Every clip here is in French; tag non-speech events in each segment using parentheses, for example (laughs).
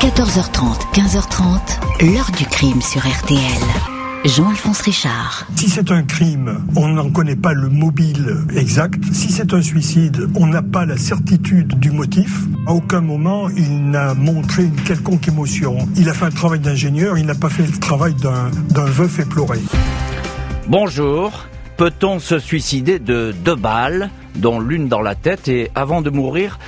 14h30, 15h30, l'heure du crime sur RTL. Jean-Alphonse Richard. Si c'est un crime, on n'en connaît pas le mobile exact. Si c'est un suicide, on n'a pas la certitude du motif. À aucun moment, il n'a montré une quelconque émotion. Il a fait un travail d'ingénieur, il n'a pas fait le travail d'un veuf éploré. Bonjour. Peut-on se suicider de deux balles, dont l'une dans la tête, et avant de mourir,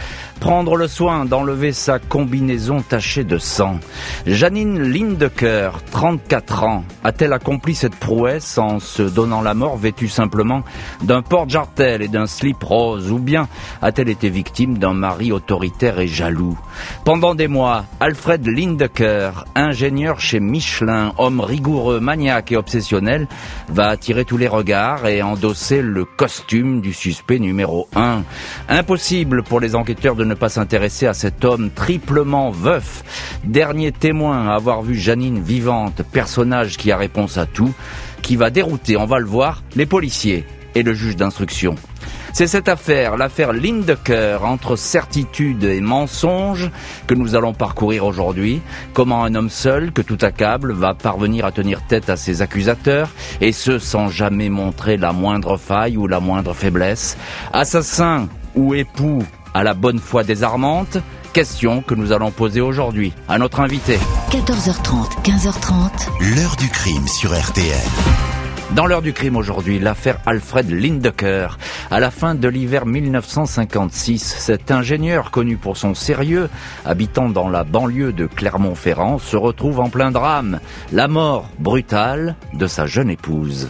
prendre le soin d'enlever sa combinaison tachée de sang. Janine Lindecker, 34 ans, a-t-elle accompli cette prouesse en se donnant la mort vêtue simplement d'un porte-jartel et d'un slip rose ou bien a-t-elle été victime d'un mari autoritaire et jaloux? Pendant des mois, Alfred Lindecker, ingénieur chez Michelin, homme rigoureux, maniaque et obsessionnel, va attirer tous les regards et endosser le costume du suspect numéro 1. Impossible pour les enquêteurs de ne pas s'intéresser à cet homme triplement veuf, dernier témoin à avoir vu Janine vivante, personnage qui a réponse à tout, qui va dérouter, on va le voir, les policiers et le juge d'instruction. C'est cette affaire, l'affaire Lindecker, entre certitude et mensonge, que nous allons parcourir aujourd'hui. Comment un homme seul, que tout accable, va parvenir à tenir tête à ses accusateurs, et ce sans jamais montrer la moindre faille ou la moindre faiblesse. Assassin ou époux à la bonne foi désarmante Question que nous allons poser aujourd'hui à notre invité. 14h30, 15h30. L'heure du crime sur RTL. Dans l'heure du crime aujourd'hui, l'affaire Alfred Lindecker. À la fin de l'hiver 1956, cet ingénieur connu pour son sérieux, habitant dans la banlieue de Clermont-Ferrand, se retrouve en plein drame. La mort brutale de sa jeune épouse.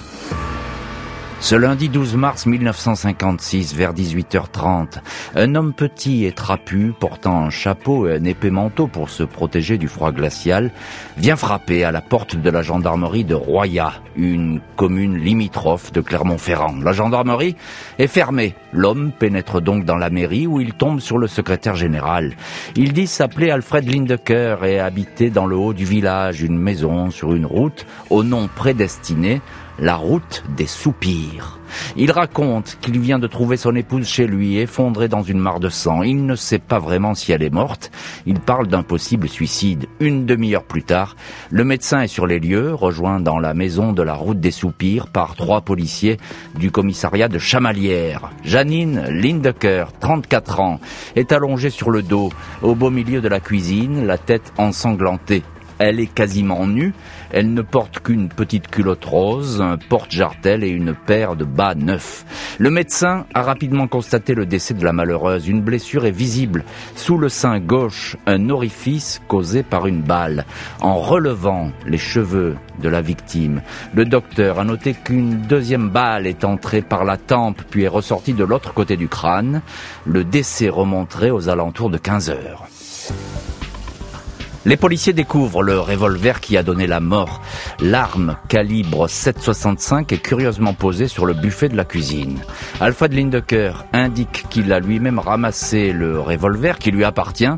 Ce lundi 12 mars 1956, vers 18h30, un homme petit et trapu, portant un chapeau et un épais manteau pour se protéger du froid glacial, vient frapper à la porte de la gendarmerie de Roya, une commune limitrophe de Clermont-Ferrand. La gendarmerie est fermée. L'homme pénètre donc dans la mairie où il tombe sur le secrétaire général. Il dit s'appeler Alfred Lindecker et habiter dans le haut du village, une maison sur une route au nom prédestiné la route des soupirs. Il raconte qu'il vient de trouver son épouse chez lui, effondrée dans une mare de sang. Il ne sait pas vraiment si elle est morte. Il parle d'un possible suicide. Une demi-heure plus tard, le médecin est sur les lieux, rejoint dans la maison de la route des soupirs par trois policiers du commissariat de Chamalières. Janine Lindecker, 34 ans, est allongée sur le dos, au beau milieu de la cuisine, la tête ensanglantée. Elle est quasiment nue. Elle ne porte qu'une petite culotte rose, un porte-jartel et une paire de bas neufs. Le médecin a rapidement constaté le décès de la malheureuse. Une blessure est visible sous le sein gauche, un orifice causé par une balle. En relevant les cheveux de la victime, le docteur a noté qu'une deuxième balle est entrée par la tempe puis est ressortie de l'autre côté du crâne. Le décès remonterait aux alentours de 15 heures. Les policiers découvrent le revolver qui a donné la mort. L'arme calibre 7,65 est curieusement posée sur le buffet de la cuisine. Alfred Lindecker indique qu'il a lui-même ramassé le revolver qui lui appartient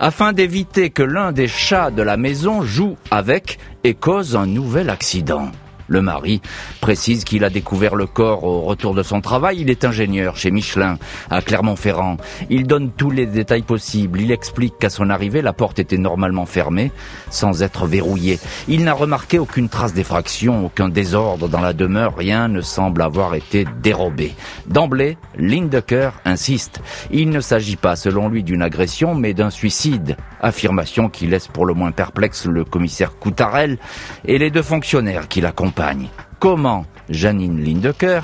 afin d'éviter que l'un des chats de la maison joue avec et cause un nouvel accident. Le mari précise qu'il a découvert le corps au retour de son travail. Il est ingénieur chez Michelin, à Clermont-Ferrand. Il donne tous les détails possibles. Il explique qu'à son arrivée, la porte était normalement fermée, sans être verrouillée. Il n'a remarqué aucune trace d'effraction, aucun désordre dans la demeure. Rien ne semble avoir été dérobé. D'emblée, Lindecker insiste. Il ne s'agit pas, selon lui, d'une agression, mais d'un suicide. Affirmation qui laisse pour le moins perplexe le commissaire Coutarel et les deux fonctionnaires qui l'accompagnent. Comment Janine Lindecker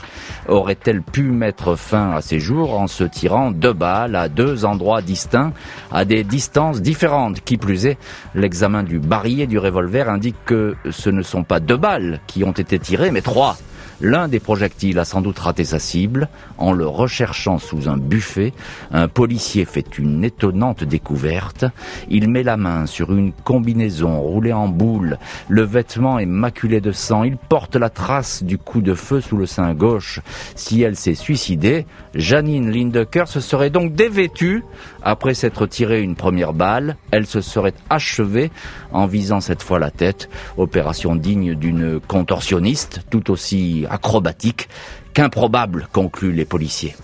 aurait-elle pu mettre fin à ses jours en se tirant deux balles à deux endroits distincts, à des distances différentes? Qui plus est, l'examen du barillet du revolver indique que ce ne sont pas deux balles qui ont été tirées, mais trois. L'un des projectiles a sans doute raté sa cible. En le recherchant sous un buffet, un policier fait une étonnante découverte. Il met la main sur une combinaison roulée en boule. Le vêtement est maculé de sang. Il porte la trace du coup de feu sous le sein gauche. Si elle s'est suicidée, Janine Lindecker se serait donc dévêtue. Après s'être tiré une première balle, elle se serait achevée en visant cette fois la tête. Opération digne d'une contorsionniste, tout aussi acrobatique qu'improbable, concluent les policiers.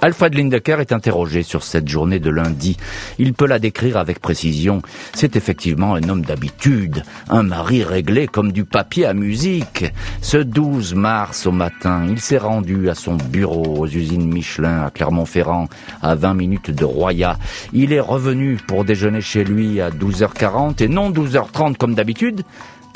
Alfred Lindecker est interrogé sur cette journée de lundi. Il peut la décrire avec précision. C'est effectivement un homme d'habitude, un mari réglé comme du papier à musique. Ce 12 mars au matin, il s'est rendu à son bureau aux usines Michelin à Clermont-Ferrand, à 20 minutes de Roya. Il est revenu pour déjeuner chez lui à 12h40 et non 12h30 comme d'habitude,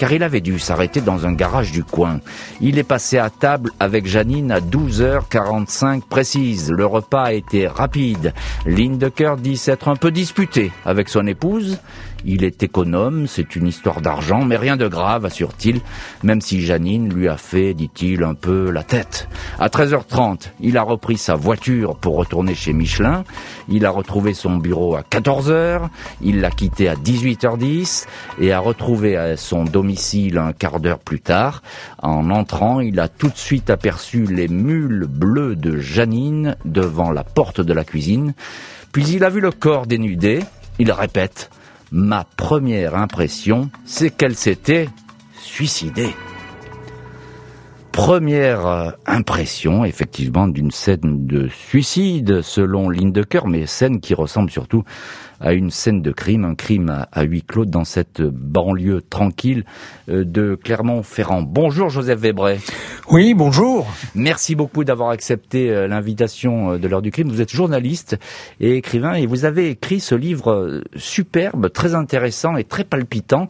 car il avait dû s'arrêter dans un garage du coin. Il est passé à table avec Janine à 12h45 précise. Le repas a été rapide. Lindecker dit s'être un peu disputé avec son épouse. Il est économe, c'est une histoire d'argent, mais rien de grave, assure-t-il, même si Janine lui a fait, dit-il, un peu la tête. À 13h30, il a repris sa voiture pour retourner chez Michelin. Il a retrouvé son bureau à 14h. Il l'a quitté à 18h10 et a retrouvé son domicile un quart d'heure plus tard. En entrant, il a tout de suite aperçu les mules bleues de Janine devant la porte de la cuisine. Puis il a vu le corps dénudé. Il répète ma première impression, c'est qu'elle s'était suicidée. Première euh, impression, effectivement, d'une scène de suicide, selon Lindecker, mais scène qui ressemble surtout à une scène de crime, un crime à, huis clos dans cette banlieue tranquille euh, de Clermont-Ferrand. Bonjour Joseph Vebray. Oui, bonjour. Merci beaucoup d'avoir accepté euh, l'invitation euh, de l'heure du crime. Vous êtes journaliste et écrivain et vous avez écrit ce livre superbe, très intéressant et très palpitant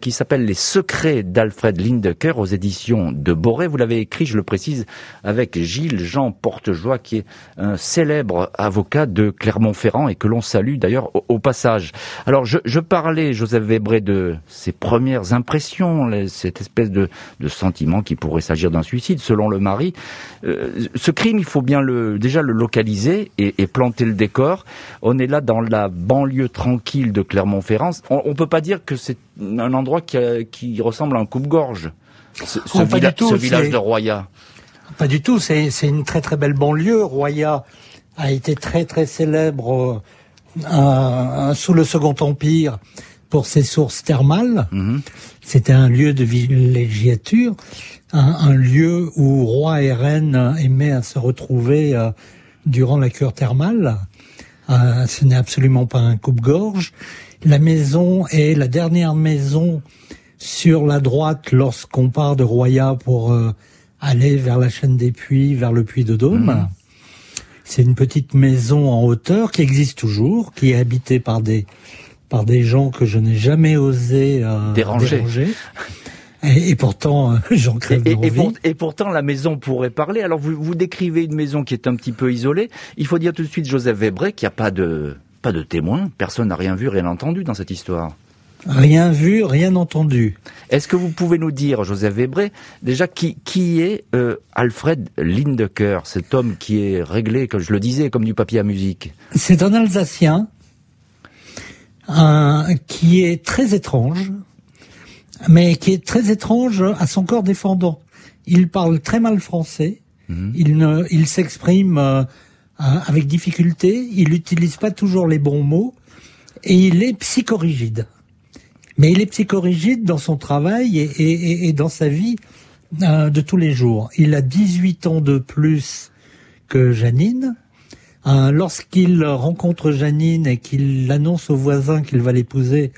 qui s'appelle Les secrets d'Alfred Lindecker aux éditions de Boré. Vous l'avez écrit, je le précise, avec Gilles Jean Portejoie qui est un célèbre avocat de Clermont-Ferrand et que l'on salue d'ailleurs au, passage. Alors je, parlais, Joseph Webré, de ses premières impressions, cette espèce de, sentiment qu'il pourrait s'agir d'un suicide, selon le mari. Euh, ce crime, il faut bien le déjà le localiser et, planter le décor. On est là dans la banlieue tranquille de Clermont-Ferrand. On, ne peut pas dire que c'est un endroit qui, ressemble à un coupe-gorge. Ce, oh, village de Roya. Pas du tout. C'est une très très belle banlieue. Roya a été très très célèbre sous le Second Empire pour ses sources thermales. Mhm. C'était un lieu de villégiature, un, lieu où roi et reine aimaient à se retrouver euh, durant la cure thermale. Euh, ce n'est absolument pas un coupe-gorge. La maison est la dernière maison sur la droite lorsqu'on part de Roya pour euh, aller vers la chaîne des puits, vers le puits de Dôme. Mhm. C'est une petite maison en hauteur qui existe toujours, qui est habitée par des par des gens que je n'ai jamais osé euh, déranger. Et, pourtant, euh, (laughs) j'en crève et, et, et, pourtant, la maison pourrait parler. Alors, vous, vous décrivez une maison qui est un petit peu isolée. Il faut dire tout de suite, Joseph Webre, qu'il n'y a pas de, pas de témoins. Personne n'a rien vu, rien entendu dans cette histoire. Rien vu, rien entendu. Est-ce que vous pouvez nous dire, Joseph Webré, déjà qui, qui est euh, Alfred Lindecker, cet homme qui est réglé, comme je le disais, comme du papier à musique? C'est un Alsacien qui est très étrange, mais qui est très étrange à son corps défendant. Il parle très mal français, mhm. il, ne, il s'exprime euh, avec difficulté, il n'utilise pas toujours les bons mots, et il est psychorigide. Mais il est psychorigide dans son travail et, dans sa vie euh, de tous les jours. Il a 18 ans de plus que Janine. Euh, lorsqu'il rencontre Janine et qu'il annonce aux voisins qu'il va l'épouser,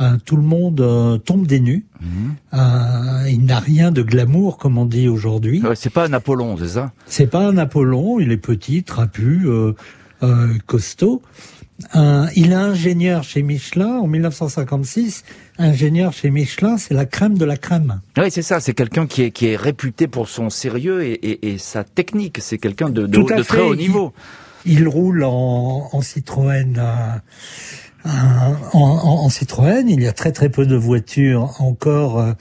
euh, tout le monde tombe des nues. Mhm. il n'a rien de glamour, comme on dit aujourd'hui. c'est pas un Apollon, c'est ça? C'est pas un Apollon. Il est petit, trapu, costaud il est ingénieur chez Michelin en 1956. Ingénieur chez Michelin, c'est la crème de la crème. Oui, c'est ça. C'est quelqu'un qui est, qui est réputé pour son sérieux et, sa technique. C'est quelqu'un de, de, très haut niveau. Il, roule en, Citroën. Euh, en, Citroën, il y a très très peu de voitures encore euh,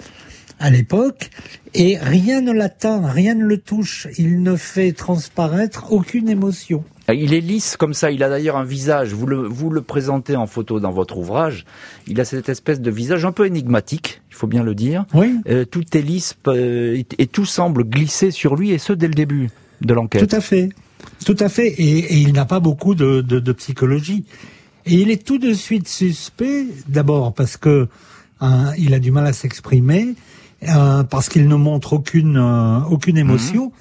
à l'époque, et rien ne l'atteint, rien ne le touche. Il ne fait transparaître aucune émotion. Euh, il est lisse comme ça, il a d'ailleurs un visage, vous le, vous le présentez en photo dans votre ouvrage, il a cette espèce de visage un peu énigmatique, il faut bien le dire. Oui. Euh, tout est lisse euh, et, tout semble glisser sur lui, et ce dès le début de l'enquête. Tout à fait, tout à fait, et, il n'a pas beaucoup de, de, psychologie. Et il est tout de suite suspect, d'abord parce que hein, il a du mal à s'exprimer, parce qu'il ne montre aucune, aucune émotion. Mhm.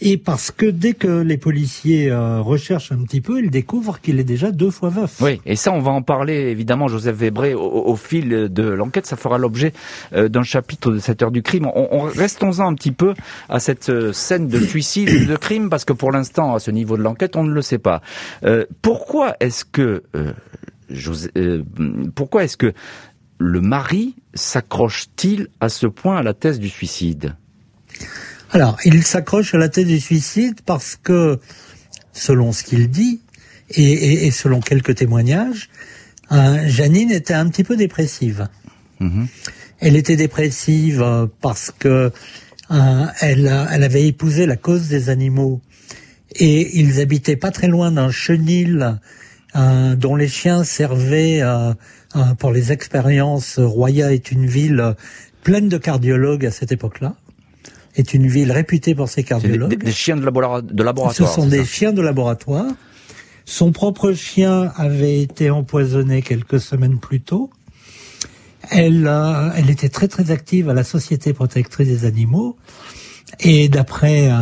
Et parce que dès que les policiers euh, recherchent un petit peu, ils découvrent qu'il est déjà deux fois veuf. Oui, et ça, on va en parler évidemment, Joseph Vébré, au, fil de l'enquête. Ça fera l'objet euh, d'un chapitre de cette heure du crime. On, restons-en un petit peu à cette euh, scène de suicide, de crime, parce que pour l'instant, à ce niveau de l'enquête, on ne le sait pas. pourquoi est-ce que pourquoi est-ce que le mari s'accroche-t-il à ce point à la thèse du suicide? Alors, il s'accroche à la tête du suicide parce que, selon ce qu'il dit, et, selon quelques témoignages, euh, Janine était un petit peu dépressive. Mhm. Elle était dépressive euh, parce que euh, elle, avait épousé la cause des animaux et ils habitaient pas très loin d'un chenil dont les chiens servaient pour les expériences. Roya est une ville pleine de cardiologues à cette époque-là est une ville réputée pour ses cardiologues. Des, chiens de, laboratoire. Ce sont des chiens de laboratoire. Son propre chien avait été empoisonné quelques semaines plus tôt. Elle, euh, elle était très très active à la Société protectrice des animaux. Et d'après euh,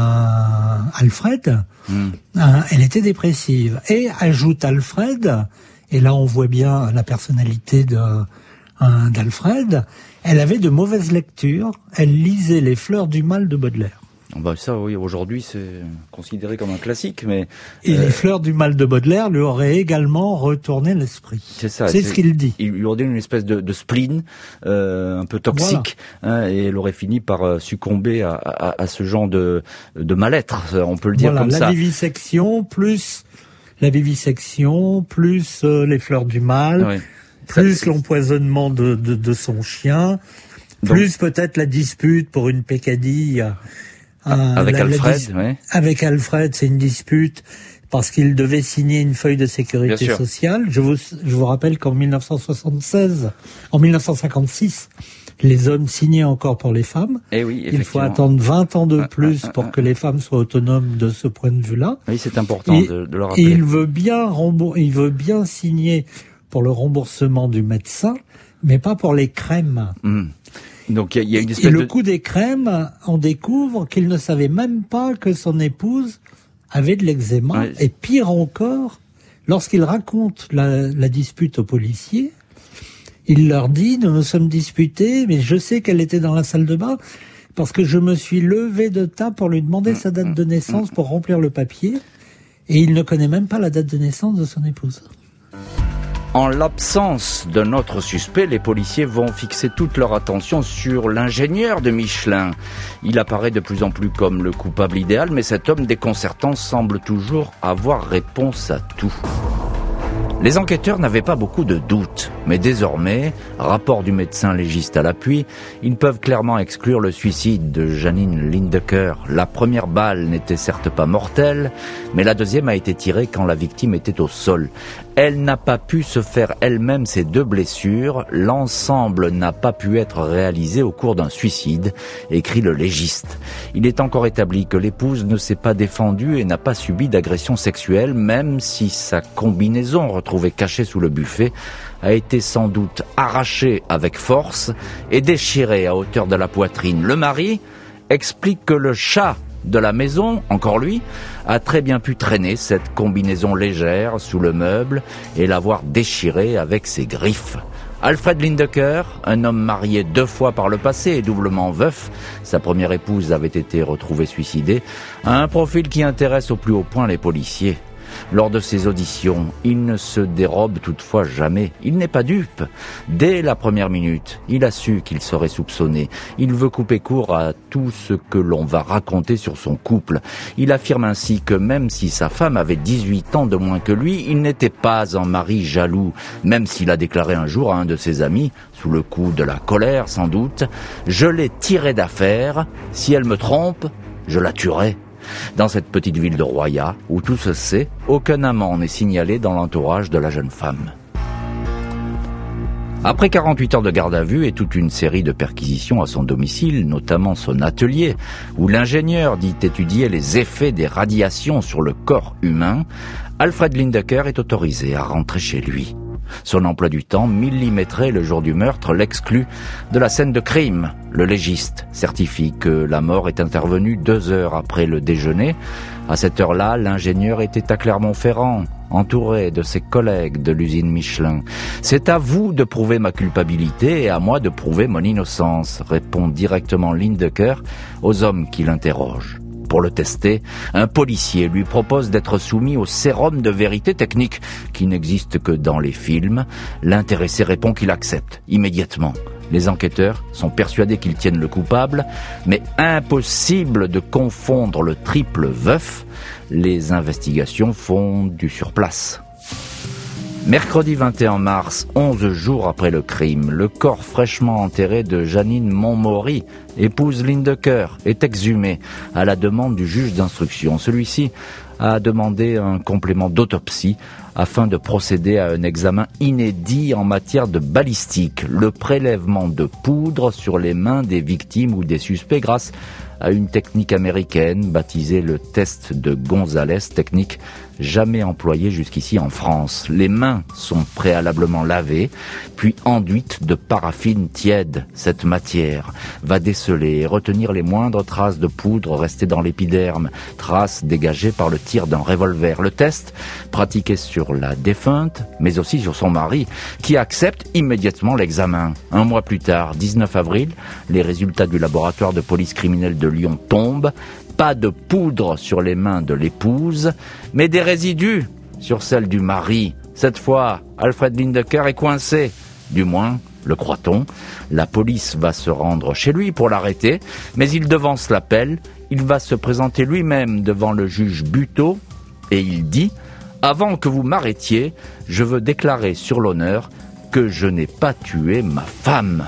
Alfred, hmm. euh, elle était dépressive. Et ajoute Alfred, et là on voit bien la personnalité d'Alfred, elle avait de mauvaises lectures. Elle lisait Les Fleurs du Mal de Baudelaire. Ah bah ça, oui, aujourd'hui, c'est considéré comme un classique, mais... Et les euh, fleurs du mal de Baudelaire lui auraient également retourné l'esprit. C'est ça. C'est ce qu'il dit. Il lui aurait donné une espèce de, spleen, euh, un peu toxique, hein, et elle aurait fini par euh, succomber à, ce genre de, de mal-être, on peut le dire comme la ça. La vivisection, plus la vivisection, plus les fleurs du mal, plus l'empoisonnement de, de, de, son chien, plus peut-être la dispute pour une pécadille. Euh, avec Alfred, Avec Alfred, c'est une dispute parce qu'il devait signer une feuille de sécurité sociale. Je vous, je vous rappelle qu'en 1976, en 1956, les hommes signaient encore pour les femmes. Et eh oui, il faut attendre 20 ans de plus pour que les femmes soient autonomes de ce point de vue-là. Oui, c'est important de, de, le rappeler. il veut bien il veut bien signer pour le remboursement du médecin, mais pas pour les crèmes. Hmm. Donc il y, a une espèce Et le coût des crèmes, on découvre qu'il ne savait même pas que son épouse avait de l'eczéma. Et pire encore, lorsqu'il raconte la, la, dispute aux policiers, il leur dit, nous nous sommes disputés, mais je sais qu'elle était dans la salle de bain, parce que je me suis levé de tas pour lui demander hmm. sa date de naissance pour remplir le papier, et il ne connaît même pas la date de naissance de son épouse. En l'absence d'un autre suspect, les policiers vont fixer toute leur attention sur l'ingénieur de Michelin. Il apparaît de plus en plus comme le coupable idéal, mais cet homme déconcertant semble toujours avoir réponse à tout. Les enquêteurs n'avaient pas beaucoup de doutes, mais désormais, rapport du médecin légiste à l'appui, ils peuvent clairement exclure le suicide de Janine Lindecker. La première balle n'était certes pas mortelle, mais la deuxième a été tirée quand la victime était au sol. Elle n'a pas pu se faire elle-même ces deux blessures, l'ensemble n'a pas pu être réalisé au cours d'un suicide, écrit le légiste. Il est encore établi que l'épouse ne s'est pas défendue et n'a pas subi d'agression sexuelle, même si sa combinaison retrouvée cachée sous le buffet a été sans doute arrachée avec force et déchirée à hauteur de la poitrine. Le mari explique que le chat de la maison, encore lui, a très bien pu traîner cette combinaison légère sous le meuble et l'avoir déchirée avec ses griffes. Alfred Lindecker, un homme marié deux fois par le passé et doublement veuf, sa première épouse avait été retrouvée suicidée, a un profil qui intéresse au plus haut point les policiers. Lors de ses auditions, il ne se dérobe toutefois jamais. Il n'est pas dupe. Dès la première minute, il a su qu'il serait soupçonné. Il veut couper court à tout ce que l'on va raconter sur son couple. Il affirme ainsi que même si sa femme avait 18 ans de moins que lui, il n'était pas un mari jaloux, même s'il a déclaré un jour à un de ses amis, sous le coup de la colère sans doute, je l'ai tirée d'affaire, si elle me trompe, je la tuerai. Dans cette petite ville de Roya, où tout se sait, aucun amant n'est signalé dans l'entourage de la jeune femme. Après 48 heures de garde à vue et toute une série de perquisitions à son domicile, notamment son atelier, où l'ingénieur dit étudier les effets des radiations sur le corps humain, Alfred Lindecker est autorisé à rentrer chez lui. Son emploi du temps, millimétré le jour du meurtre, l'exclut de la scène de crime. Le légiste certifie que la mort est intervenue deux heures après le déjeuner. À cette heure-là, l'ingénieur était à Clermont-Ferrand, entouré de ses collègues de l'usine Michelin. C'est à vous de prouver ma culpabilité et à moi de prouver mon innocence, répond directement Lindecker aux hommes qui l'interrogent. Pour le tester, un policier lui propose d'être soumis au sérum de vérité technique qui n'existe que dans les films. L'intéressé répond qu'il accepte immédiatement. Les enquêteurs sont persuadés qu'ils tiennent le coupable, mais impossible de confondre le triple veuf. Les investigations font du surplace. Mercredi 21 mars, 11 jours après le crime, le corps fraîchement enterré de Janine Montmaury, épouse Lindecker, est exhumé à la demande du juge d'instruction. Celui-ci a demandé un complément d'autopsie afin de procéder à un examen inédit en matière de balistique, le prélèvement de poudre sur les mains des victimes ou des suspects grâce à une technique américaine baptisée le test de Gonzalez, technique jamais employée jusqu'ici en France. Les mains sont préalablement lavées, puis enduites de paraffine tiède. Cette matière va déceler et retenir les moindres traces de poudre restées dans l'épiderme, traces dégagées par le tir d'un revolver. Le test, pratiqué sur la défunte, mais aussi sur son mari, qui accepte immédiatement l'examen. Un mois plus tard, 19 avril, les résultats du laboratoire de police criminelle de Lyon tombent pas de poudre sur les mains de l'épouse, mais des résidus sur celles du mari. Cette fois, Alfred Lindecker est coincé. Du moins, le croit-on. La police va se rendre chez lui pour l'arrêter, mais il devance l'appel. Il va se présenter lui-même devant le juge Buteau et il dit Avant que vous m'arrêtiez, je veux déclarer sur l'honneur que je n'ai pas tué ma femme.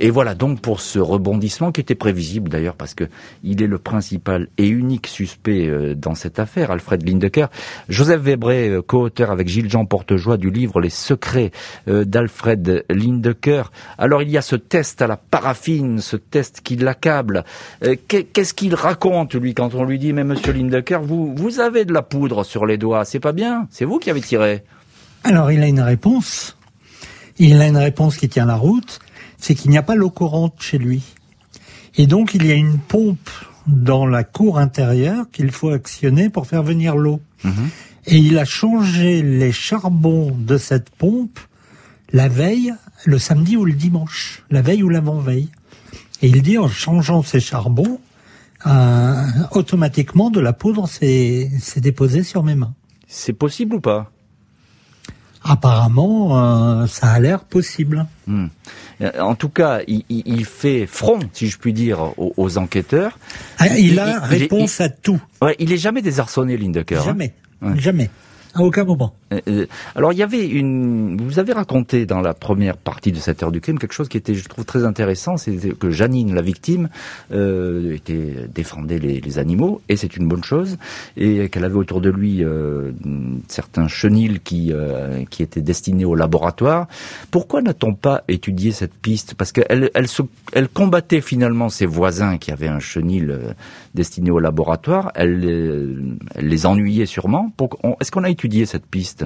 Et voilà donc pour ce rebondissement qui était prévisible d'ailleurs parce que il est le principal et unique suspect euh, dans cette affaire, Alfred Lindecker. Joseph Webré, euh, co-auteur avec Gilles-Jean Portejoie du livre Les secrets euh, d'Alfred Lindecker. Alors il y a ce test à la paraffine, ce test qui l'accable. Qu'est-ce qu'il raconte lui quand on lui dit mais monsieur Lindecker, vous vous avez de la poudre sur les doigts, c'est pas bien, c'est vous qui avez tiré. Alors il a une réponse. Il a une réponse qui tient la route c'est qu'il n'y a pas l'eau courante chez lui. Et donc il y a une pompe dans la cour intérieure qu'il faut actionner pour faire venir l'eau. Mhm. Et il a changé les charbons de cette pompe la veille, le samedi ou le dimanche, la veille ou l'avant-veille. Et il dit en changeant ces charbons, euh, automatiquement de la poudre s'est déposée sur mes mains. C'est possible ou pas? Apparemment, euh, ça a l'air possible. Hmm. En tout cas, il, fait front, si je puis dire, aux, enquêteurs. Ah, il, a réponse à tout. Ouais, il est jamais désarçonné, Lindecker. Hein. Jamais, jamais. À aucun moment. Euh, euh, alors il y avait une, vous avez raconté dans la première partie de cette heure du crime quelque chose qui était, je trouve, très intéressant, c'est que Janine, la victime, euh, était défendait les, animaux et c'est une bonne chose et qu'elle avait autour de lui euh, certains chenils qui euh, qui étaient destinés au laboratoire. Pourquoi n'a-t-on pas étudié cette piste? Parce qu'elle elle combattait finalement ses voisins qui avaient un chenil destiné au laboratoire. Elle, elle les ennuyait sûrement. Est-ce qu'on a étudié cette piste?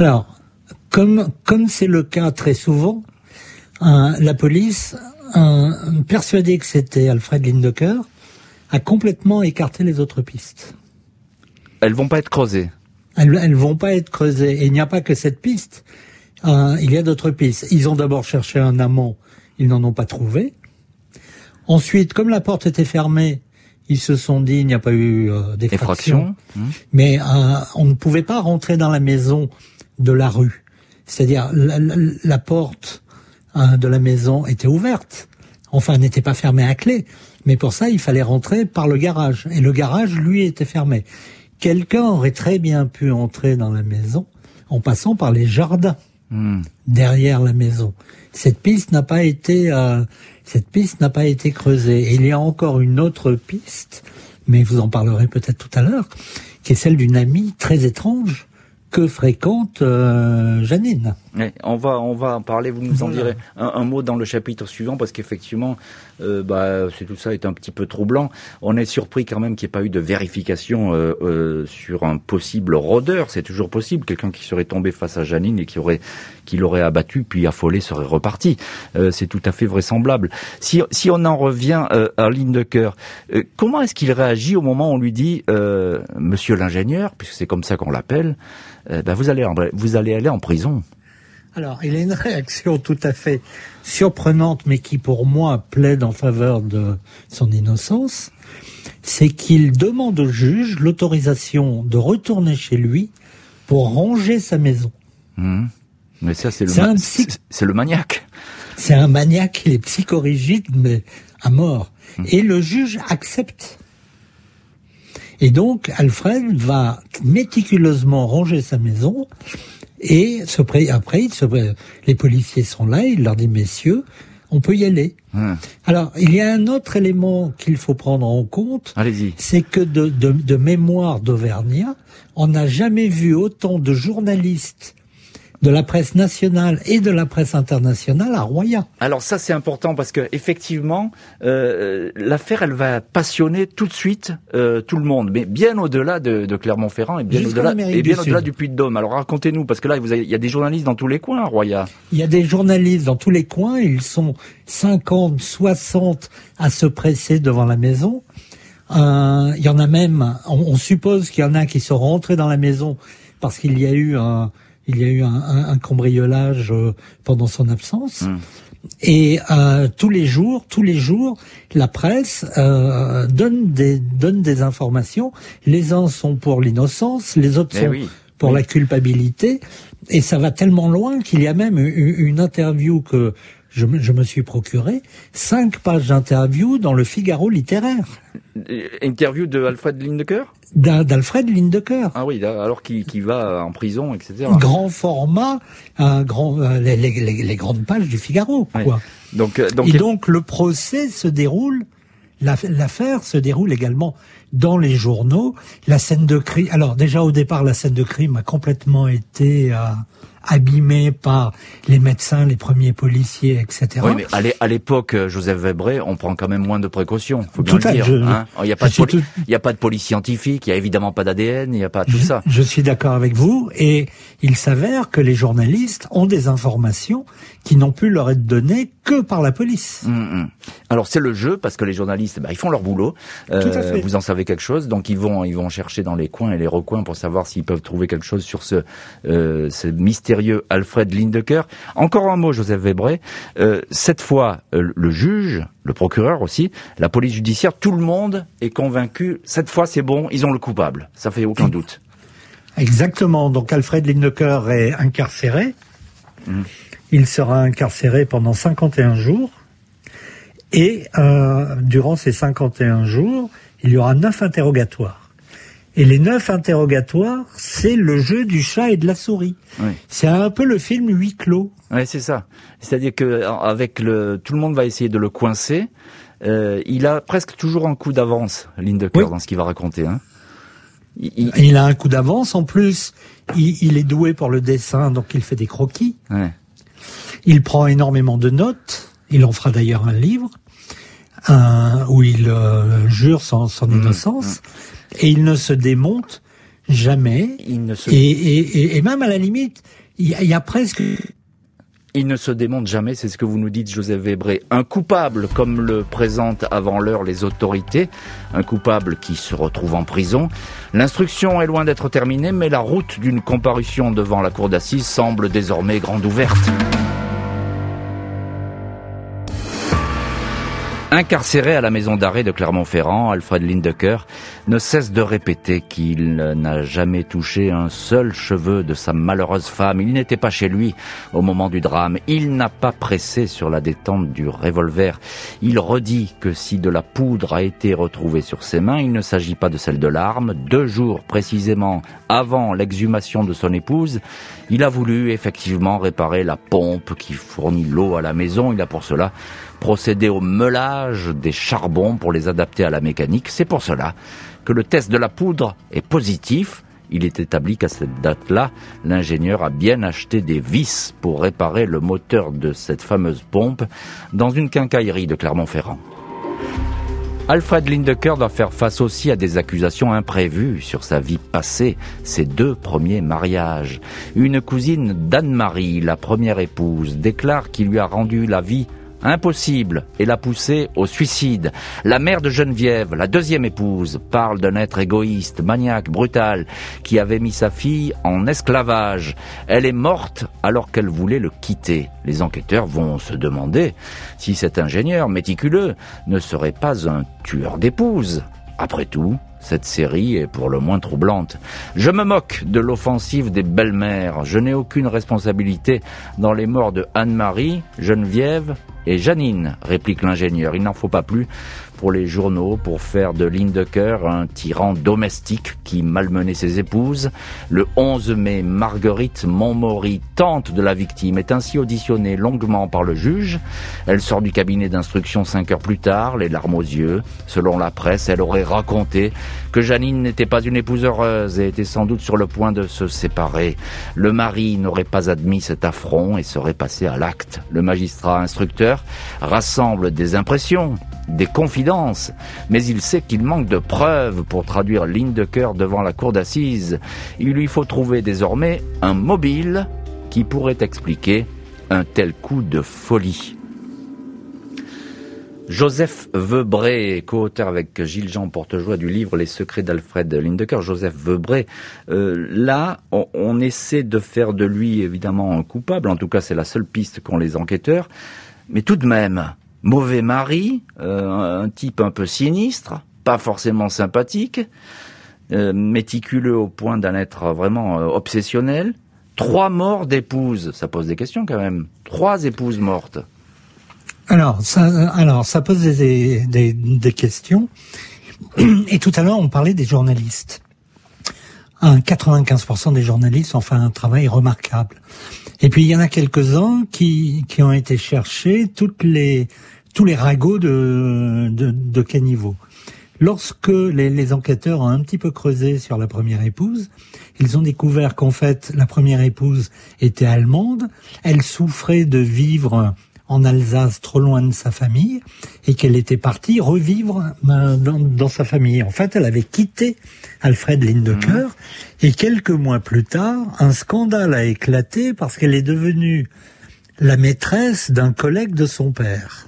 Alors, comme comme c'est le cas très souvent, la police, persuadée que c'était Alfred Lindecker, a complètement écarté les autres pistes. Elles vont pas être creusées. Elles, elles vont pas être creusées. Et il n'y a pas que cette piste. Euh, il y a d'autres pistes. Ils ont d'abord cherché un amant, ils n'en ont pas trouvé. Ensuite, comme la porte était fermée, ils se sont dit il n'y a pas eu euh, d'effraction, mmh. mais euh, on ne pouvait pas rentrer dans la maison de la rue. C'est-à-dire la, porte hein, de la maison était ouverte, enfin n'était pas fermée à clé, mais pour ça il fallait rentrer par le garage et le garage lui était fermé. Quelqu'un aurait très bien pu entrer dans la maison en passant par les jardins mmh. derrière la maison. Cette piste n'a pas été euh, cette piste n'a pas été creusée. Et il y a encore une autre piste, mais vous en parlerez peut-être tout à l'heure, qui est celle d'une amie très étrange que fréquente euh, Janine. on va on va en parler. Vous nous en direz un, mot dans le chapitre suivant parce qu'effectivement, euh, bah, c'est tout ça est un petit peu troublant. On est surpris quand même qu'il n'y ait pas eu de vérification euh, sur un possible rôdeur. C'est toujours possible, quelqu'un qui serait tombé face à Janine et qui aurait l'aurait abattu puis affolé serait reparti. c'est tout à fait vraisemblable. Si on en revient à Lindecker, comment est-ce qu'il réagit au moment où on lui dit Monsieur l'ingénieur, puisque c'est comme ça qu'on l'appelle. Euh, ben, vous allez vous allez aller en prison. Alors, il a une réaction tout à fait surprenante, mais qui pour moi plaide en faveur de son innocence. C'est qu'il demande au juge l'autorisation de retourner chez lui pour ranger sa maison. Mmh. Mais ça, c'est le, c'est le maniaque. C'est un maniaque, il est psychorigide, mais à mort. Mmh. Et le juge accepte. Et donc, Alfred va méticuleusement ranger sa maison et se après, les policiers sont là, il leur dit, messieurs, on peut y aller. Hum. Alors, il y a un autre élément qu'il faut prendre en compte. C'est que de, de, de mémoire d'Auvergnat, on n'a jamais vu autant de journalistes de la presse nationale et de la presse internationale à Royan. Alors ça c'est important parce que effectivement euh, l'affaire elle va passionner tout de suite euh, tout le monde, mais bien au-delà de, de Clermont-Ferrand et bien au-delà et bien au-delà du Puy-de-Dôme. Alors racontez-nous parce que là vous il y a des journalistes dans tous les coins à Royan. Il y a des journalistes dans tous les coins, ils sont 50, 60 à se presser devant la maison. Euh, il y en a même, on, on suppose qu'il y en a qui sont rentrés dans la maison parce qu'il y a eu un il y a eu un, un, cambriolage euh, pendant son absence. Hmm. Et euh, tous les jours, tous les jours, la presse euh, donne des donne des informations. Les uns sont pour l'innocence, les autres eh sont pour la culpabilité. Et ça va tellement loin qu'il y a même une interview que je, je me suis procuré, cinq pages d'interview dans le Figaro littéraire. Interview de Alfred Lindecker? d'Alfred Lindecker. Ah oui, alors qui, qui va en prison, etc. Grand format, un grand, euh, les, les, les, grandes pages du Figaro, quoi. Donc, euh, donc, et donc le procès se déroule, l'affaire se déroule également dans les journaux. La scène de crime, alors déjà au départ, la scène de crime a complètement été euh, abîmé par les médecins, les premiers policiers, etc. Oui, mais à l'époque, euh, Joseph Webré, on prend quand même moins de précautions, faut bien le dire. Hein. il n'y a, pas de il y a pas de police scientifique, il n'y a évidemment pas d'ADN, il n'y a pas tout ça. Je suis d'accord avec vous, et il s'avère que les journalistes ont des informations qui n'ont pu leur être données que par la police. Hum, hum. Alors c'est le jeu, parce que les journalistes, bah, ils font leur boulot. Euh, vous en savez quelque chose, donc ils vont, ils vont chercher dans les coins et les recoins pour savoir s'ils peuvent trouver quelque chose sur ce, euh, ce mystère Alfred Lindecker. Encore un mot, Joseph Webré. Euh, cette fois, euh, le juge, le procureur aussi, la police judiciaire, tout le monde est convaincu. Cette fois, c'est bon, ils ont le coupable. Ça fait aucun doute. Exactement. Donc Alfred Lindecker est incarcéré. Mmh. Il sera incarcéré pendant 51 jours. Et euh, durant ces 51 jours, il y aura neuf interrogatoires. Et les neuf interrogatoires, c'est le jeu du chat et de la souris. C'est un peu le film huis clos. Oui, c'est ça. C'est-à-dire que avec le, tout le monde va essayer de le coincer. Euh, il a presque toujours un coup d'avance, Lindecker, dans ce qu'il va raconter. Hein. Il, a un coup d'avance. En plus, il, est doué pour le dessin, donc il fait des croquis. Il prend énormément de notes. Il en fera d'ailleurs un livre où il euh, jure son, son mmh, innocence. Mmh et il ne se démonte jamais. Il ne se... et, et, et, même à la limite, il y, a presque il ne se démonte jamais, c'est ce que vous nous dites, Joseph Webré. Un coupable, comme le présentent avant l'heure les autorités, un coupable qui se retrouve en prison. L'instruction est loin d'être terminée, mais la route d'une comparution devant la cour d'assises semble désormais grande ouverte. Incarcéré à la maison d'arrêt de Clermont-Ferrand, Alfred Lindecker ne cesse de répéter qu'il n'a jamais touché un seul cheveu de sa malheureuse femme. Il n'était pas chez lui au moment du drame. Il n'a pas pressé sur la détente du revolver. Il redit que si de la poudre a été retrouvée sur ses mains, il ne s'agit pas de celle de l'arme. Deux jours précisément avant l'exhumation de son épouse, il a voulu effectivement réparer la pompe qui fournit l'eau à la maison. Il a pour cela procéder au meulage des charbons pour les adapter à la mécanique. C'est pour cela que le test de la poudre est positif. Il est établi qu'à cette date-là, l'ingénieur a bien acheté des vis pour réparer le moteur de cette fameuse pompe dans une quincaillerie de Clermont-Ferrand. Alfred Lindecker doit faire face aussi à des accusations imprévues sur sa vie passée, ses deux premiers mariages. Une cousine d'Anne-Marie, la première épouse, déclare qu'il lui a rendu la vie Impossible et l'a poussé au suicide. La mère de Geneviève, la deuxième épouse, parle d'un être égoïste, maniaque, brutal, qui avait mis sa fille en esclavage. Elle est morte alors qu'elle voulait le quitter. Les enquêteurs vont se demander si cet ingénieur méticuleux ne serait pas un tueur d'épouses. Après tout, cette série est pour le moins troublante. Je me moque de l'offensive des belles-mères. Je n'ai aucune responsabilité dans les morts de Anne-Marie, Geneviève et Janine, réplique l'ingénieur. Il n'en faut pas plus pour les journaux pour faire de Lindecker un tyran domestique qui malmenait ses épouses. Le 11 mai, Marguerite Montmori, tante de la victime, est ainsi auditionnée longuement par le juge. Elle sort du cabinet d'instruction cinq heures plus tard, les larmes aux yeux. Selon la presse, elle aurait raconté que Janine n'était pas une épouse heureuse et était sans doute sur le point de se séparer. Le mari n'aurait pas admis cet affront et serait passé à l'acte. Le magistrat instructeur rassemble des impressions, des confidences, mais il sait qu'il manque de preuves pour traduire ligne de devant la cour d'assises. Il lui faut trouver désormais un mobile qui pourrait expliquer un tel coup de folie. Joseph Vebré, co-auteur avec Gilles Jean Portejoie du livre Les secrets d'Alfred Lindecker. Joseph Vebré, euh, là, on, essaie de faire de lui évidemment un coupable. En tout cas, c'est la seule piste qu'ont les enquêteurs. Mais tout de même, mauvais mari, euh, un type un peu sinistre, pas forcément sympathique, euh, méticuleux au point d'en être vraiment euh, obsessionnel. Trois morts d'épouses, ça pose des questions quand même. Trois épouses mortes. Alors, ça, alors, ça pose des, des, des questions. Et tout à l'heure, on parlait des journalistes. 95% des journalistes ont fait un travail remarquable. Et puis il y en a quelques-uns qui, qui ont été chercher toutes les, tous les ragots de, de, de caniveau. Lorsque les, les, enquêteurs ont un petit peu creusé sur la première épouse, ils ont découvert qu'en fait la première épouse était allemande, elle souffrait de vivre en Alsace, trop loin de sa famille, et qu'elle était partie revivre euh, dans, sa famille. En fait, elle avait quitté Alfred Lindecker, mmh. et quelques mois plus tard, un scandale a éclaté parce qu'elle est devenue la maîtresse d'un collègue de son père.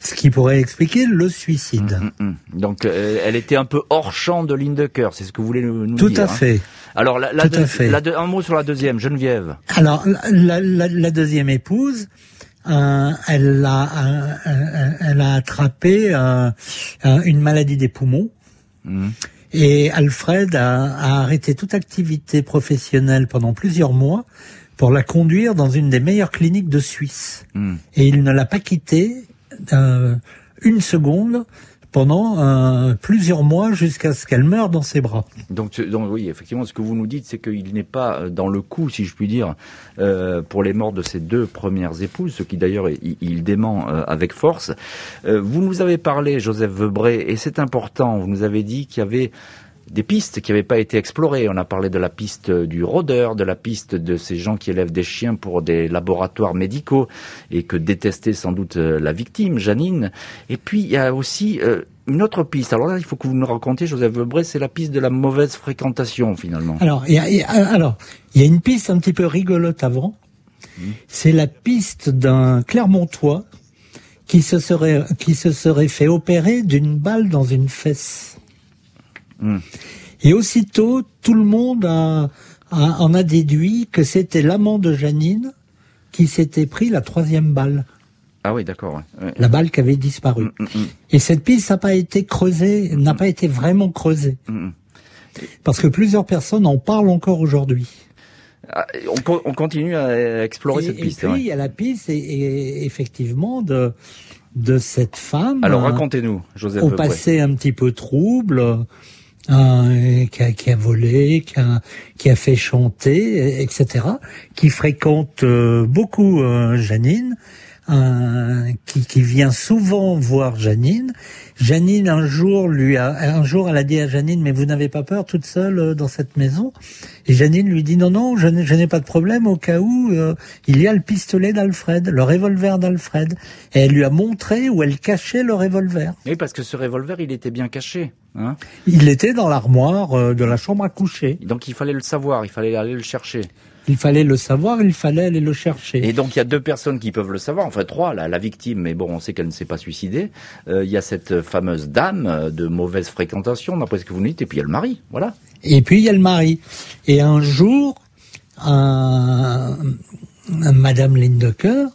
Ce qui pourrait expliquer le suicide. Mmh, mmh, Donc, euh, elle était un peu hors champ de Lindecker, c'est ce que vous voulez nous, dire. Tout à hein. fait. Alors, la, un mot sur la deuxième, Geneviève. Alors, la deuxième épouse, euh, elle, a, euh, elle a attrapé euh, une maladie des poumons. Mmh. Et Alfred a, a, arrêté toute activité professionnelle pendant plusieurs mois pour la conduire dans une des meilleures cliniques de Suisse. Mmh. Et il ne l'a pas quittée une seconde pendant euh, plusieurs mois jusqu'à ce qu'elle meure dans ses bras. Donc, donc, oui, effectivement, ce que vous nous dites, c'est qu'il n'est pas euh, dans le coup, si je puis dire, euh, pour les morts de ses deux premières épouses, ce qui d'ailleurs il, dément euh, avec force. vous nous avez parlé, Joseph Vebré, et c'est important, vous nous avez dit qu'il y avait des pistes qui n'avaient pas été explorées. On a parlé de la piste du rôdeur, de la piste de ces gens qui élèvent des chiens pour des laboratoires médicaux et que détestait sans doute euh, la victime, Janine. Et puis il y a aussi euh, une autre piste. Alors là, il faut que vous nous racontiez, Joseph Webré, c'est la piste de la mauvaise fréquentation finalement. Alors il y a, alors il y a une piste un petit peu rigolote avant. Mmh. C'est la piste d'un Clermontois qui se serait qui se serait fait opérer d'une balle dans une fesse. Hmm. Et aussitôt, tout le monde a, en a déduit que c'était l'amant de Janine qui s'était pris la troisième balle. Ah oui, d'accord. La balle qui avait disparu. Hmm, hmm, Et cette piste n'a pas été creusée, n'a pas été vraiment creusée. Parce que plusieurs personnes en parlent encore aujourd'hui. Ah, on, continue à explorer cette piste. Et puis, il y a la piste, et, effectivement, de, de cette femme. Alors, racontez-nous, Joseph. Au passé un petit peu trouble, qui, a, qui, a, volé, qui a, qui a fait chanter, etc., qui fréquente euh, beaucoup euh, Janine, qui, qui, vient souvent voir Janine. Janine un jour lui a un jour elle a dit à Janine mais vous n'avez pas peur toute seule euh, dans cette maison? Et Janine lui dit non non je n'ai pas de problème au cas où euh, il y a le pistolet d'Alfred le revolver d'Alfred et elle lui a montré où elle cachait le revolver. Oui parce que ce revolver il était bien caché. Hein il était dans l'armoire euh, de la chambre à coucher. Donc il fallait le savoir il fallait aller le chercher. Il fallait le savoir, il fallait aller le chercher. Et donc il y a deux personnes qui peuvent le savoir, enfin trois, la, la victime, mais bon, on sait qu'elle ne s'est pas suicidée. Euh, il y a cette fameuse dame euh, de mauvaise fréquentation, d'après ce que vous nous dites, et puis il y a le mari, voilà. Et puis il y a le mari. Et un jour, un, Madame Lindecker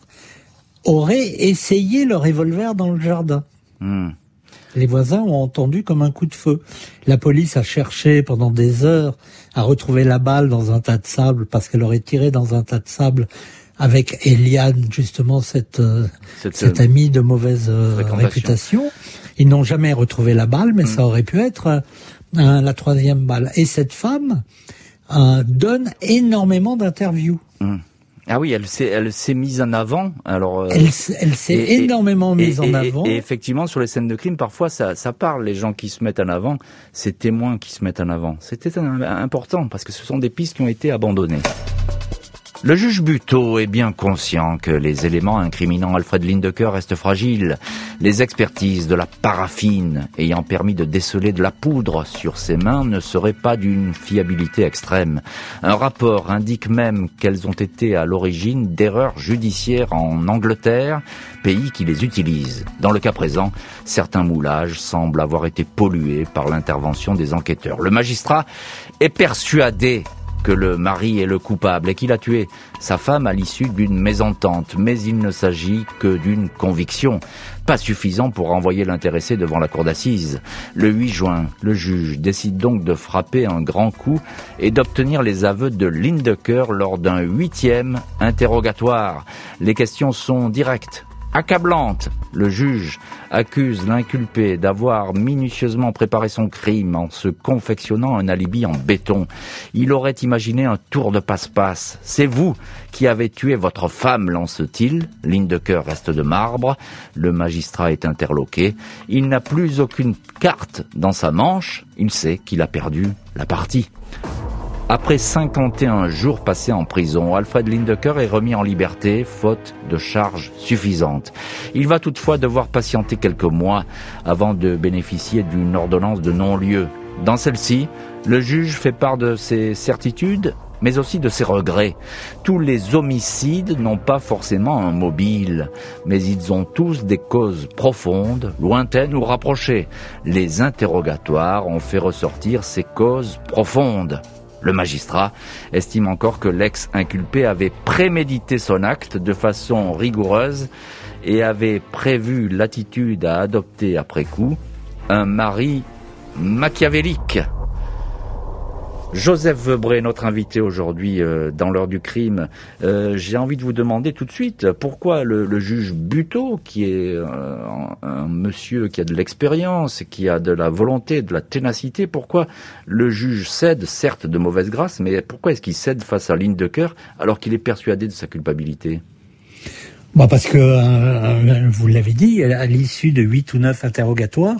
aurait essayé le revolver dans le jardin. Hmm. Les voisins ont entendu comme un coup de feu. La police a cherché pendant des heures à retrouver la balle dans un tas de sable parce qu'elle aurait tiré dans un tas de sable avec Eliane, justement cette, euh, cette, amie de mauvaise euh, réputation. Ils n'ont jamais retrouvé la balle, mais ça mm. aurait pu être euh, la troisième balle. Et cette femme donne énormément d'interviews. Mm. Ah oui, elle s'est, elle s'est mise en avant. Alors, euh, elle, elle s'est énormément mise en avant. Et, effectivement, sur les scènes de crime, parfois, ça, ça parle. Les gens qui se mettent en avant, ces témoins qui se mettent en avant. C'était important parce que ce sont des pistes qui ont été abandonnées. Le juge Buteau est bien conscient que les éléments incriminant Alfred Lindecker restent fragiles. Les expertises de la paraffine ayant permis de déceler de la poudre sur ses mains ne seraient pas d'une fiabilité extrême. Un rapport indique même qu'elles ont été à l'origine d'erreurs judiciaires en Angleterre, pays qui les utilise. Dans le cas présent, certains moulages semblent avoir été pollués par l'intervention des enquêteurs. Le magistrat est persuadé que le mari est le coupable et qu'il a tué sa femme à l'issue d'une mésentente. Mais il ne s'agit que d'une conviction, pas suffisant pour renvoyer l'intéressé devant la cour d'assises. Le 8 juin, le juge décide donc de frapper un grand coup et d'obtenir les aveux de Lindecker lors d'un huitième interrogatoire. Les questions sont directes accablante. Le juge accuse l'inculpé d'avoir minutieusement préparé son crime en se confectionnant un alibi en béton. Il aurait imaginé un tour de passe-passe. C'est vous qui avez tué votre femme, lance-t-il. Ligne de cœur reste de marbre. Le magistrat est interloqué. Il n'a plus aucune carte dans sa manche. Il sait qu'il a perdu la partie. Après 51 jours passés en prison, Alfred Lindecker est remis en liberté, faute de charges suffisantes. Il va toutefois devoir patienter quelques mois avant de bénéficier d'une ordonnance de non-lieu. Dans celle-ci, le juge fait part de ses certitudes, mais aussi de ses regrets. Tous les homicides n'ont pas forcément un mobile, mais ils ont tous des causes profondes, lointaines ou rapprochées. Les interrogatoires ont fait ressortir ces causes profondes. Le magistrat estime encore que l'ex-inculpé avait prémédité son acte de façon rigoureuse et avait prévu l'attitude à adopter après coup, un mari machiavélique. Joseph Vebré, notre invité aujourd'hui euh, dans l'heure du crime. Euh, j'ai envie de vous demander tout de suite pourquoi le, juge Buteau, qui est euh, un, monsieur qui a de l'expérience, qui a de la volonté, de la ténacité, pourquoi le juge cède, certes de mauvaise grâce, mais pourquoi est-ce qu'il cède face à ligne de cœur alors qu'il est persuadé de sa culpabilité? Bah Parce que, vous l'avez dit, à l'issue de huit ou neuf interrogatoires,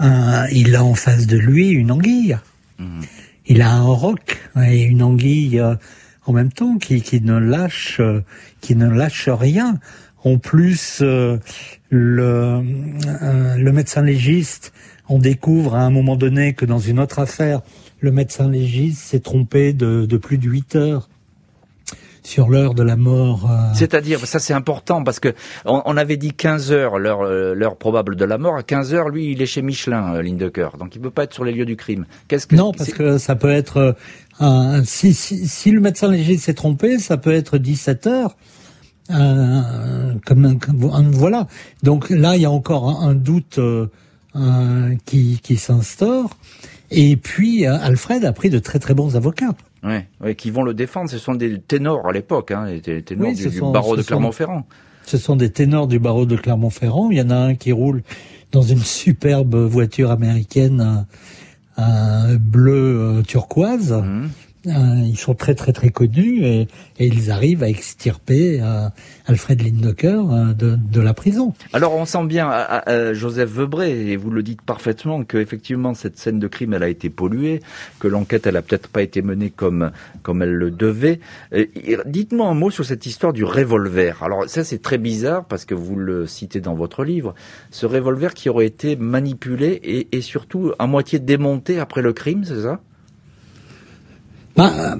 il a en face de lui une anguille. Mmh il a un roc et une anguille euh, en même temps qui, qui ne lâche euh, qui ne lâche rien. En plus, euh, le, le médecin légiste, on découvre à un moment donné que dans une autre affaire, le médecin légiste s'est trompé de, de plus de 8 heures sur l'heure de la mort. Euh. C'est-à-dire, ça c'est important parce que on, avait dit 15 heures l'heure euh, l'heure probable de la mort. À 15 heures, lui, il est chez Michelin, euh, cœur donc il peut pas être sur les lieux du crime. Qu'est-ce que non, parce que ça peut être euh, si, si, si, le médecin légiste s'est trompé, ça peut être 17 heures. Euh, comme, voilà. Donc là, il y a encore un, un doute qui, qui s'instaure. Et puis, Alfred a pris de très très bons avocats. Ouais, qui vont le défendre. Ce sont des ténors à l'époque, hein, ténors du, barreau de Clermont-Ferrand. Ce sont des ténors du barreau de Clermont-Ferrand. Il y en a un qui roule dans une superbe voiture américaine un bleu euh, turquoise. Mmh. Euh, ils sont très très très connus et, ils arrivent à extirper euh, Alfred Lindecker euh, de, la prison. Alors on sent bien, Joseph Vebré, et vous le dites parfaitement, que effectivement cette scène de crime elle a été polluée, que l'enquête elle a peut-être pas été menée comme comme elle le devait. Dites-moi un mot sur cette histoire du revolver. Alors ça c'est très bizarre parce que vous le citez dans votre livre, ce revolver qui aurait été manipulé et, et surtout à moitié démonté après le crime, c'est ça? Bah,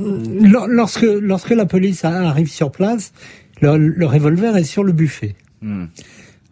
euh, lorsque, lorsque la police arrive sur place, le, revolver est sur le buffet. Hmm.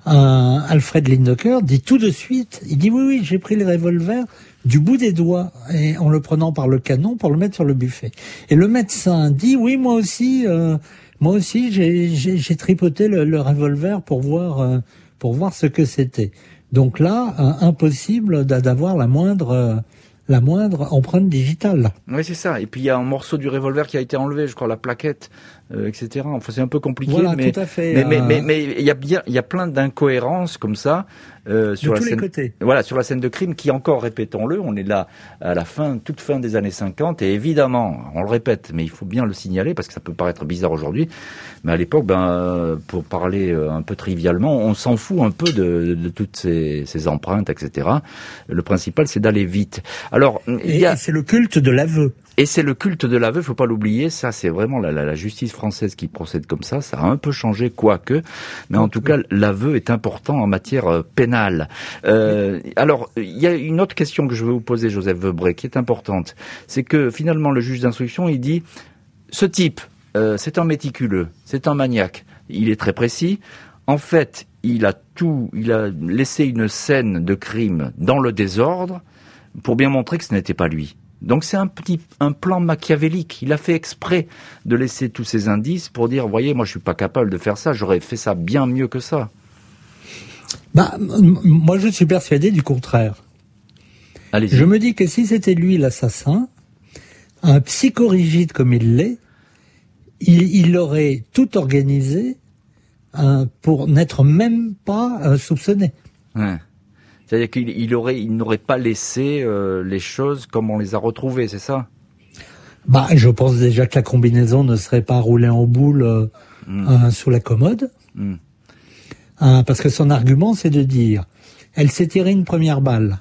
Alfred Lindecker dit tout de suite, il dit oui, oui, j'ai pris le revolver du bout des doigts et en le prenant par le canon pour le mettre sur le buffet. Et le médecin dit oui, moi aussi, euh, moi aussi, j'ai tripoté le, revolver pour voir, euh, pour voir ce que c'était. Donc là, impossible d'avoir la moindre la moindre empreinte digitale. Oui, c'est ça. Et puis il y a un morceau du revolver qui a été enlevé, je crois, la plaquette, etc. Enfin, c'est un peu compliqué, voilà, mais, tout à fait, mais, mais, mais, mais, il y a bien, il y a plein d'incohérences comme ça. Euh, sur la scène, Voilà, sur la scène de crime qui encore, répétons-le, on est là à la fin, toute fin des années 50 et évidemment, on le répète, mais il faut bien le signaler parce que ça peut paraître bizarre aujourd'hui, mais à l'époque, ben, pour parler euh, un peu trivialement, on s'en fout un peu de, de toutes ces, ces, empreintes, etc. Le principal, c'est d'aller vite. Alors, il a... c'est le culte de l'aveu. Et c'est le culte de l'aveu, faut pas l'oublier. Ça, c'est vraiment la, justice française qui procède comme ça. Ça a un peu changé, quoique. Mais en tout cas, l'aveu est important en matière euh, pénale. Euh, alors, il y a une autre question que je veux vous poser, Joseph Vebré, qui est importante. C'est que finalement, le juge d'instruction, il dit, ce type, euh, c'est un méticuleux, c'est un maniaque. Il est très précis. En fait, il a tout, il a laissé une scène de crime dans le désordre pour bien montrer que ce n'était pas lui. Donc c'est un petit un plan machiavélique. Il a fait exprès de laisser tous ces indices pour dire voyez moi je suis pas capable de faire ça, j'aurais fait ça bien mieux que ça. Bah moi je suis persuadé du contraire. Je me dis que si c'était lui l'assassin, un psychorigide comme il l'est, il, aurait tout organisé euh, pour n'être même pas euh, soupçonné. Ouais. C'est-à-dire qu'il aurait, il n'aurait pas laissé euh, les choses comme on les a retrouvées, c'est ça? Bah, je pense déjà que la combinaison ne serait pas roulée en boule euh, hmm. euh, sous la commode, hmm. parce que son argument, c'est de dire, elle s'est tirée une première balle,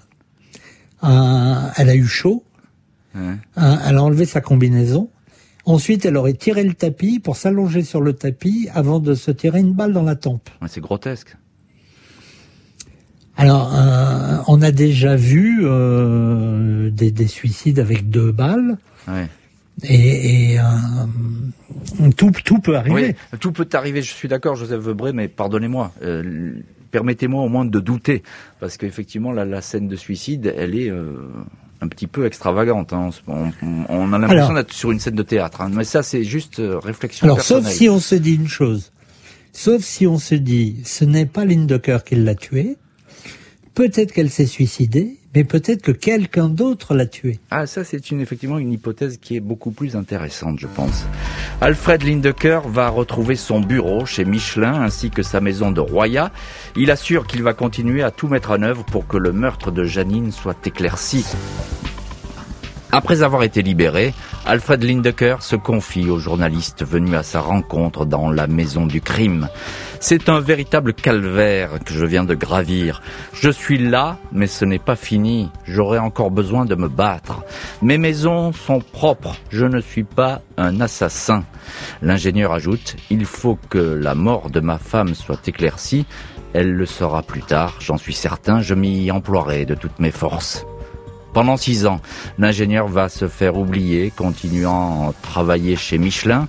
elle a eu chaud, elle a enlevé sa combinaison, Ensuite, elle aurait tiré le tapis pour s'allonger sur le tapis avant de se tirer une balle dans la tempe. c'est grotesque. Alors, euh, on a déjà vu euh, des, suicides avec deux balles. Ouais. Et, euh, tout, tout peut arriver. Oui, tout peut arriver. Je suis d'accord, Joseph Vebré, mais pardonnez-moi. Permettez-moi au moins de douter, parce qu'effectivement, la, la scène de suicide, elle est un petit peu extravagante. Hein. On, a l'impression d'être sur une scène de théâtre, hein. mais ça, c'est juste réflexion alors, personnelle. sauf si on se dit une chose, sauf si on se dit, ce n'est pas Lindecker qui l'a tué, Peut-être qu'elle s'est suicidée, mais peut-être que quelqu'un d'autre l'a tuée. Ah, ça, c'est effectivement une hypothèse qui est beaucoup plus intéressante, je pense. Alfred Lindecker va retrouver son bureau chez Michelin ainsi que sa maison de Roya. Il assure qu'il va continuer à tout mettre en œuvre pour que le meurtre de Janine soit éclairci. Après avoir été libéré, Alfred Lindecker se confie aux journalistes venus à sa rencontre dans la maison du crime. C'est un véritable calvaire que je viens de gravir. Je suis là, mais ce n'est pas fini. J'aurai encore besoin de me battre. Mes maisons sont propres. Je ne suis pas un assassin. L'ingénieur ajoute, il faut que la mort de ma femme soit éclaircie. Elle le sera plus tard, j'en suis certain, je m'y emploierai de toutes mes forces. Pendant six ans, l'ingénieur va se faire oublier, continuant à travailler chez Michelin.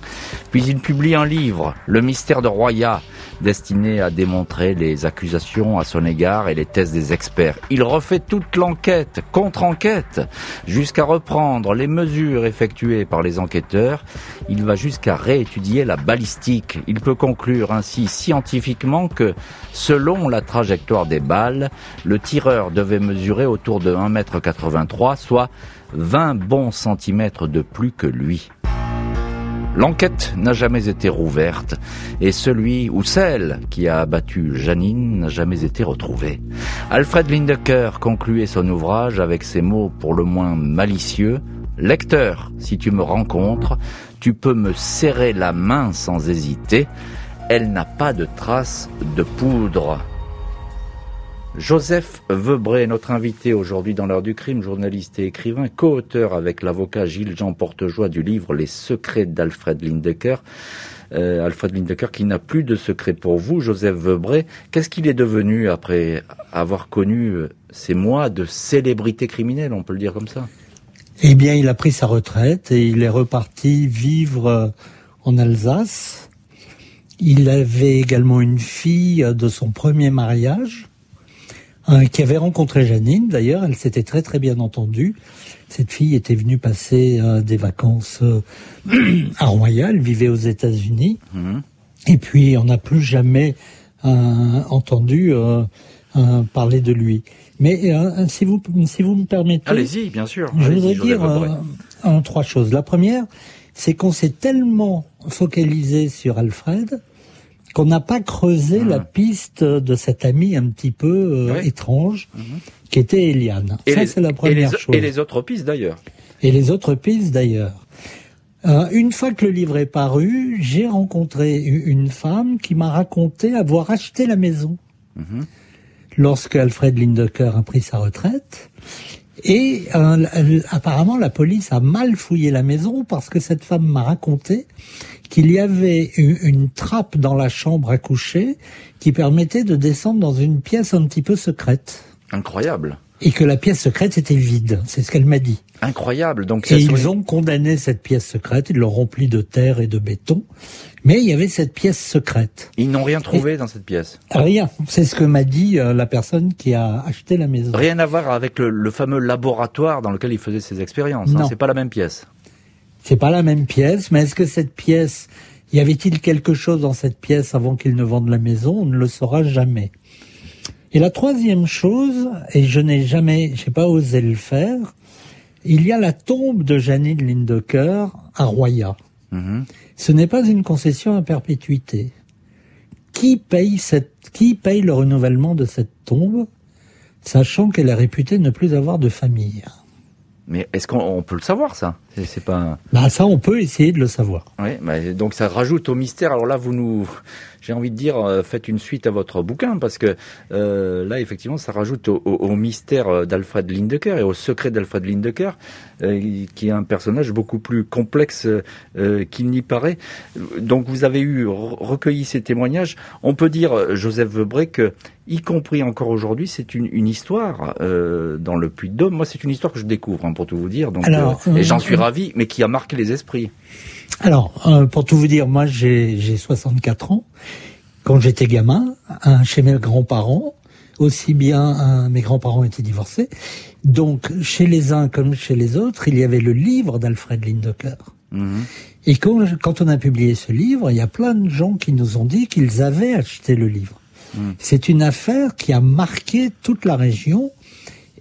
Puis il publie un livre, Le mystère de Roya, destiné à démontrer les accusations à son égard et les thèses des experts. Il refait toute l'enquête, contre-enquête, jusqu'à reprendre les mesures effectuées par les enquêteurs. Il va jusqu'à réétudier la balistique. Il peut conclure ainsi scientifiquement que, selon la trajectoire des balles, le tireur devait mesurer autour de 1m83, soit 20 bons centimètres de plus que lui. L'enquête n'a jamais été rouverte et celui ou celle qui a abattu Janine n'a jamais été retrouvé. Alfred Lindecker concluait son ouvrage avec ces mots pour le moins malicieux Lecteur, si tu me rencontres, tu peux me serrer la main sans hésiter. Elle n'a pas de traces de poudre. Joseph Vebré, notre invité aujourd'hui dans l'heure du crime, journaliste et écrivain, co-auteur avec l'avocat Gilles-Jean Portejoie du livre Les secrets d'Alfred Lindecker. Euh, Alfred Lindecker qui n'a plus de secret pour vous, Joseph Vebré. Qu'est-ce qu'il est devenu après avoir connu euh, ces mois de célébrité criminelle, on peut le dire comme ça? Eh bien, il a pris sa retraite et il est reparti vivre euh, en Alsace. Il avait également une fille de son premier mariage qui avait rencontré Janine. D'ailleurs, elle s'était très très bien entendue. Cette fille était venue passer euh, des vacances euh, (clears throat) à Royal, vivait aux États-Unis. Mhm. Et puis, on n'a plus jamais euh, entendu parler de lui. Mais si vous si vous me permettez, allez-y, bien sûr. Je voudrais dire trois choses. La première, c'est qu'on s'est tellement focalisé sur Alfred qu'on n'a pas creusé la hmm. piste de cette amie un petit peu euh, étrange, mhm. qui était Eliane. Ça, c'est la première chose. Et les autres pistes d'ailleurs. Et les autres pistes d'ailleurs. Euh, une fois que le livre est paru, j'ai rencontré une femme qui m'a raconté avoir acheté la maison mhm. lorsque Alfred Lindecker a pris sa retraite. Et euh, apparemment, la police a mal fouillé la maison parce que cette femme m'a raconté qu'il y avait une trappe dans la chambre à coucher qui permettait de descendre dans une pièce un petit peu secrète. Incroyable. Et que la pièce secrète était vide, c'est ce qu'elle m'a dit. Incroyable. Donc et ils ont condamné cette pièce secrète, ils l'ont remplie de terre et de béton, mais il y avait cette pièce secrète. Ils n'ont rien trouvé dans cette pièce. Rien. C'est ce que m'a dit euh, la personne qui a acheté la maison. Rien à voir avec le, fameux laboratoire dans lequel il faisait ses expériences. Hein. C'est pas la même pièce. C'est pas la même pièce, mais est-ce que cette pièce, y avait-il quelque chose dans cette pièce avant qu'il ne vende la maison? On ne le saura jamais. Et la troisième chose, et je n'ai jamais, j'ai pas osé le faire, il y a la tombe de Janine Lindecker à Roya. Mhm. Ce n'est pas une concession à perpétuité. Qui paye cette, qui paye le renouvellement de cette tombe, sachant qu'elle est réputée ne plus avoir de famille? Mais est-ce qu'on peut le savoir ça? C'est pas. Bah ça, on peut essayer de le savoir. Oui, bah, donc ça rajoute au mystère. Alors là, vous nous, j'ai envie de dire, euh, faites une suite à votre bouquin parce que euh, là, effectivement, ça rajoute au, mystère euh, d'Alfred Lindecker et au secret d'Alfred Lindecker, qui est un personnage beaucoup plus complexe qu'il n'y paraît. Donc, vous avez eu recueilli ces témoignages. On peut dire, Joseph Vebré, que y compris encore aujourd'hui, c'est une, une, histoire dans le Puy-de-Dôme. Moi, c'est une histoire que je découvre, hein, pour tout vous dire. Donc, et j'en suis ravi, mais qui a marqué les esprits. Alors, euh, pour tout vous dire, moi j'ai 64 ans. Quand j'étais gamin, chez mes grands-parents, aussi bien mes grands-parents étaient divorcés, donc chez les uns comme chez les autres, il y avait le livre d'Alfred Lindecker. Mhm. Et quand, quand, on a publié ce livre, il y a plein de gens qui nous ont dit qu'ils avaient acheté le livre. Mhm. C'est une affaire qui a marqué toute la région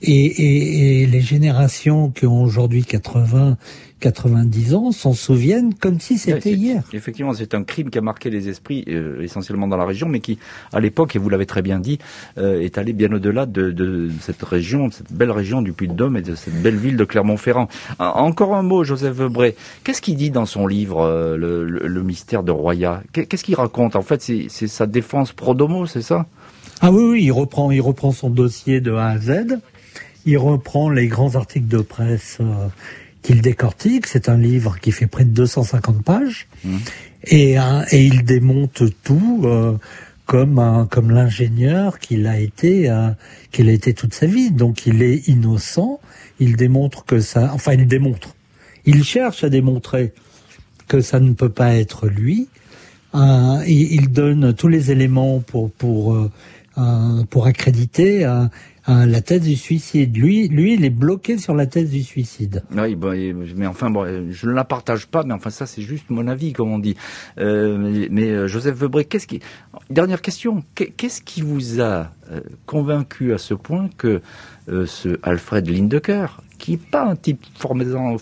et, et, et les générations qui ont aujourd'hui 80 90 ans s'en souviennent comme si c'était hier. Effectivement, c'est un crime qui a marqué les esprits euh, essentiellement dans la région, mais qui, à l'époque, et vous l'avez très bien dit, euh, est allé bien au-delà de, de, cette région, de cette belle région du Puy-de-Dôme et de cette belle ville de Clermont-Ferrand. Encore un mot, Joseph Vebré. Qu'est-ce qu'il dit dans son livre, euh, le, le, mystère de Roya? Qu'est-ce qu'il raconte? En fait, c'est sa défense pro domo, c'est ça? Ah oui, oui, il reprend, il reprend son dossier de A à Z. Il reprend les grands articles de presse qu'il décortique. C'est un livre qui fait près de 250 pages. Mmh. Et, euh, et il démonte tout euh, comme comme l'ingénieur qu'il a été euh, qu'il a été toute sa vie. Donc il est innocent. Il démontre que ça. Enfin, il démontre. Il cherche à démontrer que ça ne peut pas être lui. Euh, il, il, donne tous les éléments pour pour pour accréditer la thèse du suicide. Lui, lui, il est bloqué sur la thèse du suicide. Oui, mais enfin, bon, je ne la partage pas, mais enfin, ça, c'est juste mon avis, comme on dit. Euh, mais, euh, Joseph Vebré, qu'est-ce qui... Dernière question, qu'est-ce qui vous a euh, convaincu à ce point que ce Alfred Lindecker, qui n'est pas un type formément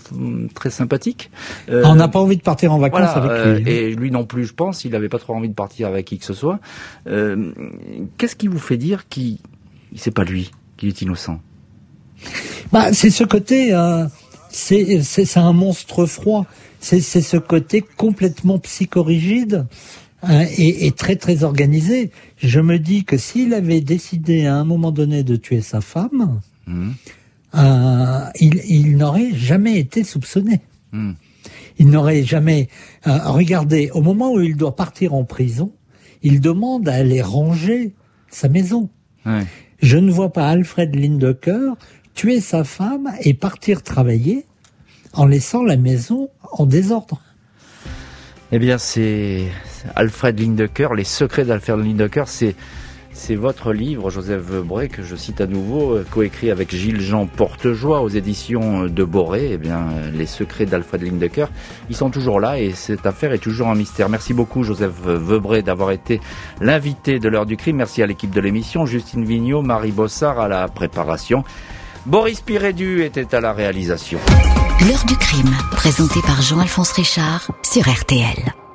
très sympathique. on n'a pas envie de partir en vacances avec lui. et lui non plus, je pense, il n'avait pas trop envie de partir avec qui que ce soit. Qu'est-ce qui vous fait dire qu'il c'est pas lui qui est innocent. Bah, c'est ce côté, euh, c'est c'est un monstre froid. C'est ce côté complètement psychorigide hein, et, et, très très organisé. Je me dis que s'il avait décidé à un moment donné de tuer sa femme, mmh. euh, il, il n'aurait jamais été soupçonné. Mmh. Il n'aurait jamais euh, regardé. Au moment où il doit partir en prison, il demande à aller ranger sa maison. Ouais. Je ne vois pas Alfred Lindecker tuer sa femme et partir travailler en laissant la maison en désordre. Eh bien, c'est Alfred Lindecker, Les secrets d'Alfred Lindecker, c'est c'est votre livre, Joseph Vebré, que je cite à nouveau, euh, coécrit avec Gilles-Jean Portejoie aux éditions de Boré. Eh bien, les secrets d'Alfred Lindecker, ils sont toujours là et cette affaire est toujours un mystère. Merci beaucoup, Joseph Vebré, d'avoir été l'invité de l'heure du crime. Merci à l'équipe de l'émission, Justine Vignot, Marie Bossard à la préparation. Boris Pirédu était à la réalisation. L'heure du crime, présenté par Jean-Alphonse Richard sur RTL.